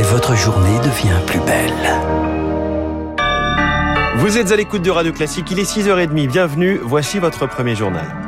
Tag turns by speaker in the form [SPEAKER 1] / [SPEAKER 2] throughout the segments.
[SPEAKER 1] et votre journée devient plus belle.
[SPEAKER 2] Vous êtes à l'écoute de Radio Classique, il est 6h30, bienvenue, voici votre premier journal.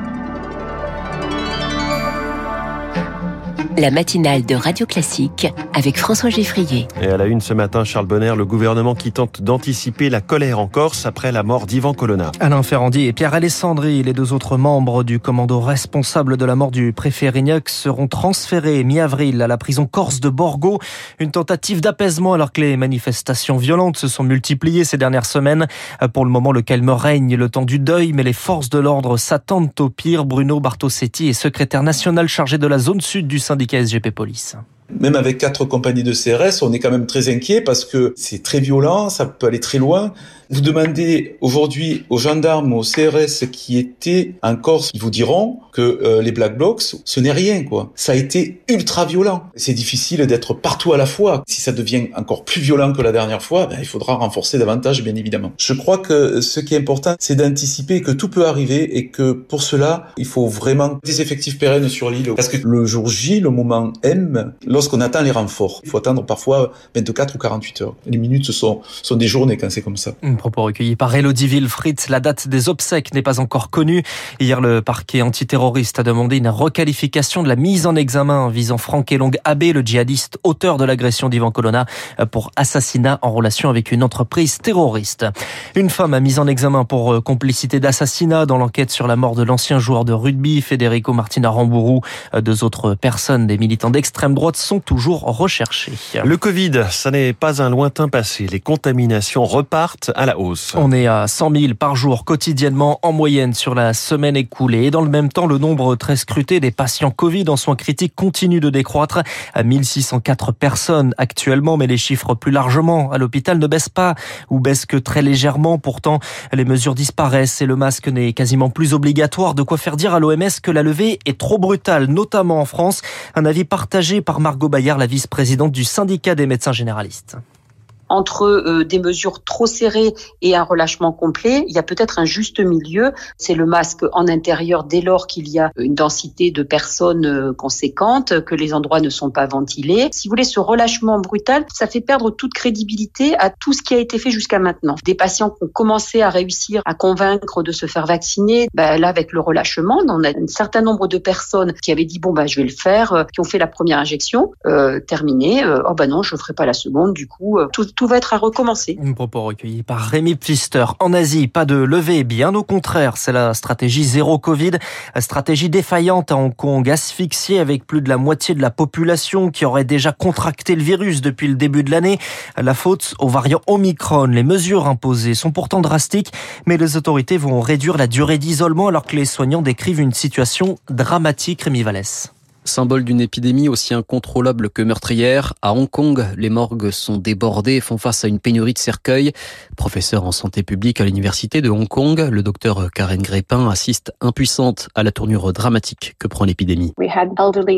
[SPEAKER 3] La matinale de Radio Classique avec François Geffrier.
[SPEAKER 2] Et à la une ce matin, Charles Bonner, le gouvernement qui tente d'anticiper la colère en Corse après la mort d'Ivan Colonna.
[SPEAKER 4] Alain Ferrandi et Pierre Alessandri, les deux autres membres du commando responsable de la mort du préfet Rignac, seront transférés mi-avril à la prison corse de Borgo. Une tentative d'apaisement alors que les manifestations violentes se sont multipliées ces dernières semaines. Pour le moment, le calme règne le temps du deuil, mais les forces de l'ordre s'attendent au pire. Bruno Bartosetti est secrétaire national chargé de la zone sud du syndicat SGP Police.
[SPEAKER 5] Même avec quatre compagnies de CRS, on est quand même très inquiet parce que c'est très violent, ça peut aller très loin. Vous demandez aujourd'hui aux gendarmes, aux CRS qui étaient en Corse, ils vous diront que euh, les Black Blocs, ce n'est rien, quoi. Ça a été ultra violent. C'est difficile d'être partout à la fois. Si ça devient encore plus violent que la dernière fois, ben, il faudra renforcer davantage, bien évidemment. Je crois que ce qui est important, c'est d'anticiper que tout peut arriver et que pour cela, il faut vraiment des effectifs pérennes sur l'île. Parce que le jour J, le moment M, lorsqu'on attend les renforts, il faut attendre parfois 24 ou 48 heures. Les minutes sont, sont des journées quand c'est comme ça
[SPEAKER 4] propos recueillis par Elodie Wilfried. La date des obsèques n'est pas encore connue. Hier, le parquet antiterroriste a demandé une requalification de la mise en examen visant Franck Elong Abbé, le djihadiste auteur de l'agression d'Ivan Colonna, pour assassinat en relation avec une entreprise terroriste. Une femme a mise en examen pour euh, complicité d'assassinat dans l'enquête sur la mort de l'ancien joueur de rugby, Federico Martina Rambourou. Euh, deux autres personnes, des militants d'extrême droite, sont toujours recherchées.
[SPEAKER 2] Le Covid, ça n'est pas un lointain passé. Les contaminations repartent à la hausse.
[SPEAKER 4] On est à 100 000 par jour quotidiennement en moyenne sur la semaine écoulée. Et dans le même temps, le nombre très scruté des patients Covid en soins critiques continue de décroître à 1604 personnes actuellement, mais les chiffres plus largement à l'hôpital ne baissent pas ou baissent que très légèrement. Pourtant, les mesures disparaissent et le masque n'est quasiment plus obligatoire. De quoi faire dire à l'OMS que la levée est trop brutale, notamment en France. Un avis partagé par Margot Bayard, la vice-présidente du syndicat des médecins généralistes
[SPEAKER 6] entre euh, des mesures trop serrées et un relâchement complet, il y a peut-être un juste milieu. C'est le masque en intérieur dès lors qu'il y a une densité de personnes euh, conséquente, que les endroits ne sont pas ventilés. Si vous voulez, ce relâchement brutal, ça fait perdre toute crédibilité à tout ce qui a été fait jusqu'à maintenant. Des patients qui ont commencé à réussir à convaincre de se faire vacciner, ben là, avec le relâchement, on a un certain nombre de personnes qui avaient dit bon bah je vais le faire, euh, qui ont fait la première injection, euh, terminée, oh ben non, je ferai pas la seconde. Du coup, tout tout va être à recommencer.
[SPEAKER 4] Un propos recueilli par Rémi Pfister. En Asie, pas de levée, bien au contraire. C'est la stratégie zéro Covid, stratégie défaillante à Hong Kong, asphyxiée avec plus de la moitié de la population qui aurait déjà contracté le virus depuis le début de l'année. La faute au variant Omicron. Les mesures imposées sont pourtant drastiques, mais les autorités vont réduire la durée d'isolement alors que les soignants décrivent une situation dramatique, Rémi Vallès.
[SPEAKER 7] Symbole d'une épidémie aussi incontrôlable que meurtrière, à Hong Kong, les morgues sont débordées et font face à une pénurie de cercueils. Professeur en santé publique à l'université de Hong Kong, le docteur Karen Grépin assiste impuissante à la tournure dramatique que prend l'épidémie.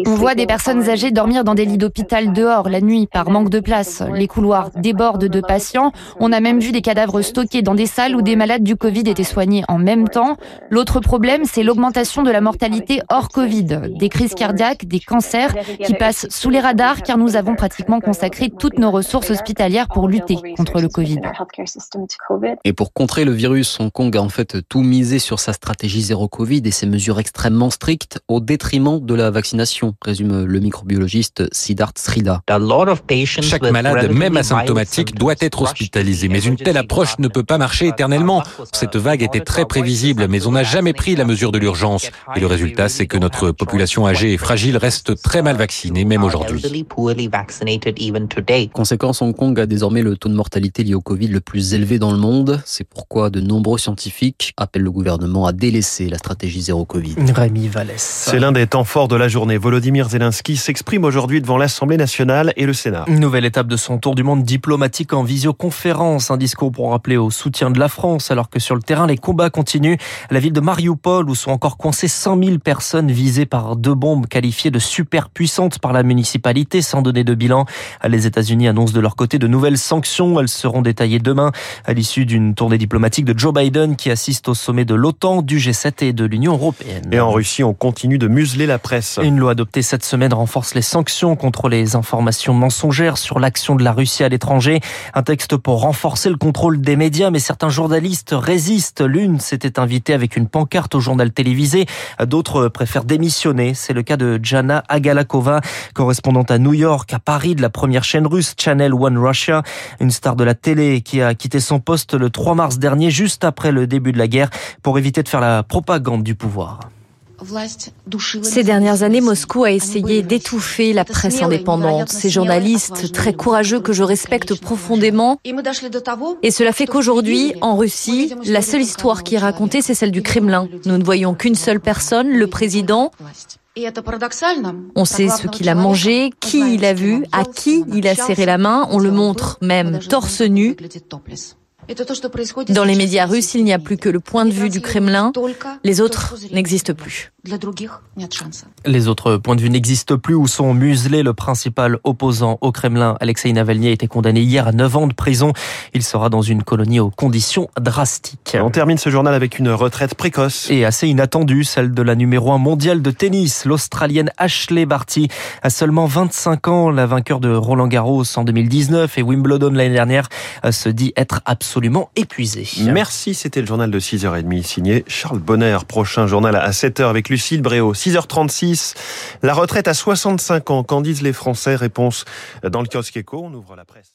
[SPEAKER 8] On voit des personnes âgées dormir dans des lits d'hôpital dehors la nuit par manque de place. Les couloirs débordent de patients. On a même vu des cadavres stockés dans des salles où des malades du Covid étaient soignés en même temps. L'autre problème, c'est l'augmentation de la mortalité hors Covid. Des crises cardiaques des cancers qui passent sous les radars car nous avons pratiquement consacré toutes nos ressources hospitalières pour lutter contre le Covid.
[SPEAKER 7] Et pour contrer le virus, Hong Kong a en fait tout misé sur sa stratégie zéro Covid et ses mesures extrêmement strictes au détriment de la vaccination, résume le microbiologiste Siddharth Srida.
[SPEAKER 9] Chaque malade, même asymptomatique, doit être hospitalisé, mais une telle approche ne peut pas marcher éternellement. Cette vague était très prévisible, mais on n'a jamais pris la mesure de l'urgence. Et le résultat, c'est que notre population âgée et fragile il reste très mal vacciné, même aujourd'hui.
[SPEAKER 7] Conséquence, Hong Kong a désormais le taux de mortalité lié au Covid le plus élevé dans le monde. C'est pourquoi de nombreux scientifiques appellent le gouvernement à délaisser la stratégie zéro Covid.
[SPEAKER 4] Rémi Vallès.
[SPEAKER 2] C'est l'un des temps forts de la journée. Volodymyr Zelensky s'exprime aujourd'hui devant l'Assemblée nationale et le Sénat.
[SPEAKER 4] Une nouvelle étape de son tour du monde diplomatique en visioconférence. Un discours pour rappeler au soutien de la France, alors que sur le terrain, les combats continuent. La ville de Mariupol, où sont encore coincées 100 000 personnes visées par deux bombes qualifiées qualifiée de superpuissante par la municipalité sans donner de bilan. Les États-Unis annoncent de leur côté de nouvelles sanctions. Elles seront détaillées demain à l'issue d'une tournée diplomatique de Joe Biden qui assiste au sommet de l'OTAN, du G7 et de l'Union européenne.
[SPEAKER 2] Et en Russie, on continue de museler la presse.
[SPEAKER 4] Une loi adoptée cette semaine renforce les sanctions contre les informations mensongères sur l'action de la Russie à l'étranger. Un texte pour renforcer le contrôle des médias, mais certains journalistes résistent. L'une s'était invitée avec une pancarte au journal télévisé. D'autres préfèrent démissionner. C'est le cas de Jana Agalakova, correspondante à New York, à Paris de la première chaîne russe Channel One Russia, une star de la télé qui a quitté son poste le 3 mars dernier, juste après le début de la guerre, pour éviter de faire la propagande du pouvoir.
[SPEAKER 10] Ces dernières années, Moscou a essayé d'étouffer la presse indépendante. Ces journalistes très courageux que je respecte profondément. Et cela fait qu'aujourd'hui, en Russie, la seule histoire qui est racontée, c'est celle du Kremlin. Nous ne voyons qu'une seule personne, le président. On sait ce qu'il a mangé, qui il a vu, à qui il a serré la main. On le montre même torse nu. Dans les médias russes, il n'y a plus que le point de vue du Kremlin. Les autres n'existent plus.
[SPEAKER 4] Les autres points de vue n'existent plus ou sont muselés. Le principal opposant au Kremlin, Alexei Navalny, a été condamné hier à 9 ans de prison. Il sera dans une colonie aux conditions drastiques.
[SPEAKER 2] On termine ce journal avec une retraite précoce.
[SPEAKER 4] Et assez inattendue, celle de la numéro 1 mondiale de tennis, l'Australienne Ashley Barty. À seulement 25 ans, la vainqueur de Roland Garros en 2019 et Wimbledon l'année dernière se dit être absolument épuisée.
[SPEAKER 2] Merci, c'était le journal de 6h30 signé Charles Bonner. Prochain journal à 7h avec Lucille Bréau. 6h36, la retraite à 65 ans. Qu'en disent les Français Réponse dans le kiosque éco. On ouvre la presse.